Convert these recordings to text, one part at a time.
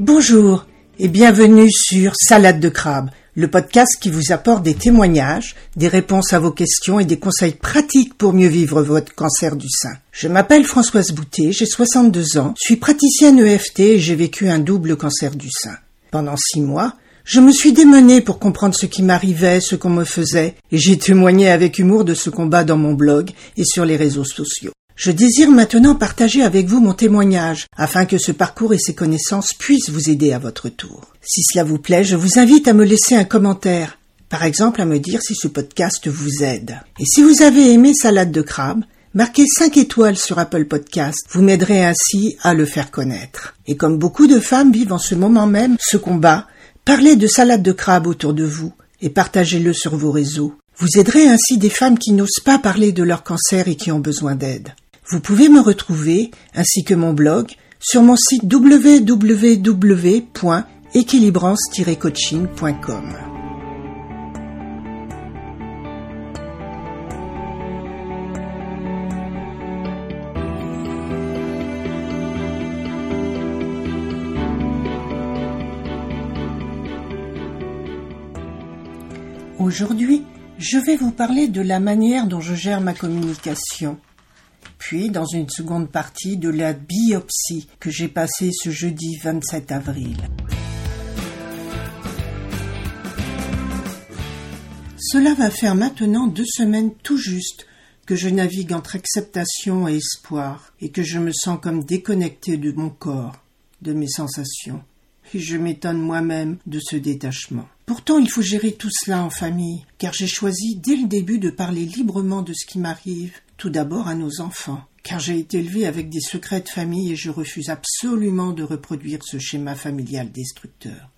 Bonjour et bienvenue sur Salade de crabe, le podcast qui vous apporte des témoignages, des réponses à vos questions et des conseils pratiques pour mieux vivre votre cancer du sein. Je m'appelle Françoise Boutet, j'ai 62 ans, suis praticienne EFT et j'ai vécu un double cancer du sein. Pendant six mois, je me suis démenée pour comprendre ce qui m'arrivait, ce qu'on me faisait, et j'ai témoigné avec humour de ce combat dans mon blog et sur les réseaux sociaux. Je désire maintenant partager avec vous mon témoignage, afin que ce parcours et ces connaissances puissent vous aider à votre tour. Si cela vous plaît, je vous invite à me laisser un commentaire, par exemple à me dire si ce podcast vous aide. Et si vous avez aimé Salade de crabe, marquez 5 étoiles sur Apple Podcast, vous m'aiderez ainsi à le faire connaître. Et comme beaucoup de femmes vivent en ce moment même ce combat, parlez de salade de crabe autour de vous et partagez-le sur vos réseaux. Vous aiderez ainsi des femmes qui n'osent pas parler de leur cancer et qui ont besoin d'aide. Vous pouvez me retrouver, ainsi que mon blog, sur mon site www.équilibrance-coaching.com. Aujourd'hui, je vais vous parler de la manière dont je gère ma communication puis dans une seconde partie de la biopsie que j'ai passée ce jeudi 27 avril. Cela va faire maintenant deux semaines tout juste que je navigue entre acceptation et espoir, et que je me sens comme déconnecté de mon corps, de mes sensations. Et je m'étonne moi-même de ce détachement. Pourtant, il faut gérer tout cela en famille, car j'ai choisi dès le début de parler librement de ce qui m'arrive, tout d'abord à nos enfants, car j'ai été élevé avec des secrets de famille et je refuse absolument de reproduire ce schéma familial destructeur.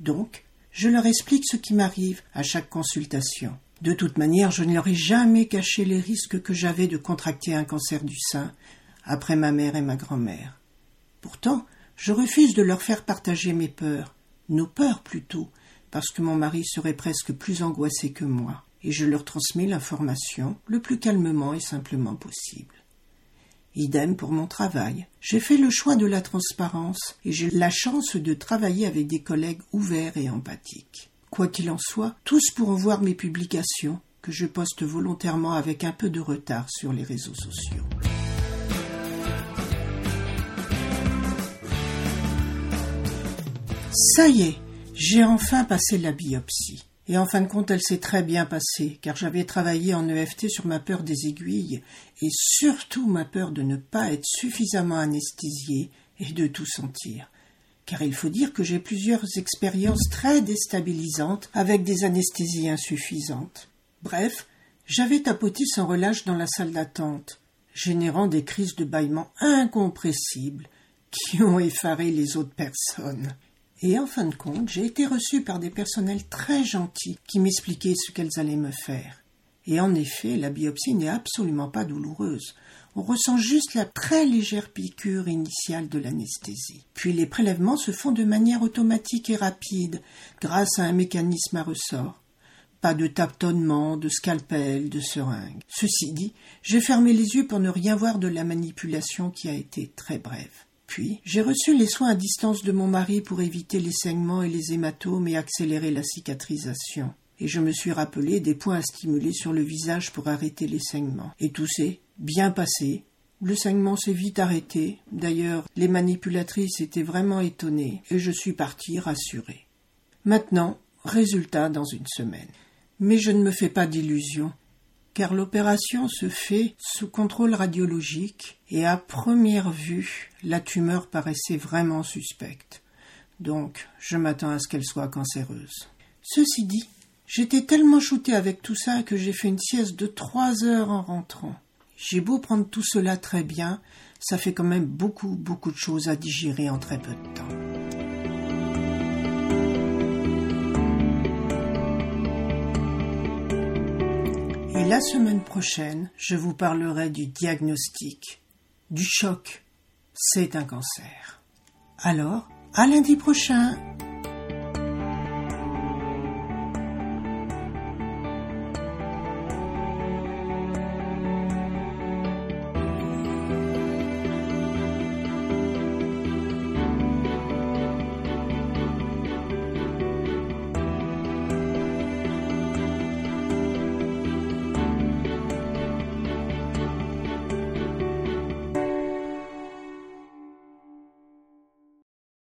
Donc, je leur explique ce qui m'arrive à chaque consultation. De toute manière, je ne leur ai jamais caché les risques que j'avais de contracter un cancer du sein après ma mère et ma grand-mère. Pourtant, je refuse de leur faire partager mes peurs, nos peurs plutôt, parce que mon mari serait presque plus angoissé que moi et je leur transmets l'information le plus calmement et simplement possible. Idem pour mon travail. J'ai fait le choix de la transparence et j'ai la chance de travailler avec des collègues ouverts et empathiques. Quoi qu'il en soit, tous pourront voir mes publications que je poste volontairement avec un peu de retard sur les réseaux sociaux. Ça y est, j'ai enfin passé la biopsie. Et en fin de compte, elle s'est très bien passée, car j'avais travaillé en EFT sur ma peur des aiguilles, et surtout ma peur de ne pas être suffisamment anesthésiée et de tout sentir. Car il faut dire que j'ai plusieurs expériences très déstabilisantes avec des anesthésies insuffisantes. Bref, j'avais tapoté sans relâche dans la salle d'attente, générant des crises de bâillement incompressibles qui ont effaré les autres personnes. Et en fin de compte, j'ai été reçue par des personnels très gentils qui m'expliquaient ce qu'elles allaient me faire. Et en effet, la biopsie n'est absolument pas douloureuse. On ressent juste la très légère piqûre initiale de l'anesthésie. Puis les prélèvements se font de manière automatique et rapide, grâce à un mécanisme à ressort. Pas de tâtonnement, de scalpel, de seringue. Ceci dit, j'ai fermé les yeux pour ne rien voir de la manipulation qui a été très brève. Puis, j'ai reçu les soins à distance de mon mari pour éviter les saignements et les hématomes et accélérer la cicatrisation. Et je me suis rappelé des points à stimuler sur le visage pour arrêter les saignements. Et tout s'est bien passé. Le saignement s'est vite arrêté. D'ailleurs, les manipulatrices étaient vraiment étonnées et je suis partie rassurée. Maintenant, résultat dans une semaine. Mais je ne me fais pas d'illusions car l'opération se fait sous contrôle radiologique et à première vue, la tumeur paraissait vraiment suspecte. Donc, je m'attends à ce qu'elle soit cancéreuse. Ceci dit, j'étais tellement shootée avec tout ça que j'ai fait une sieste de trois heures en rentrant. J'ai beau prendre tout cela très bien, ça fait quand même beaucoup, beaucoup de choses à digérer en très peu de temps. La semaine prochaine, je vous parlerai du diagnostic, du choc. C'est un cancer. Alors, à lundi prochain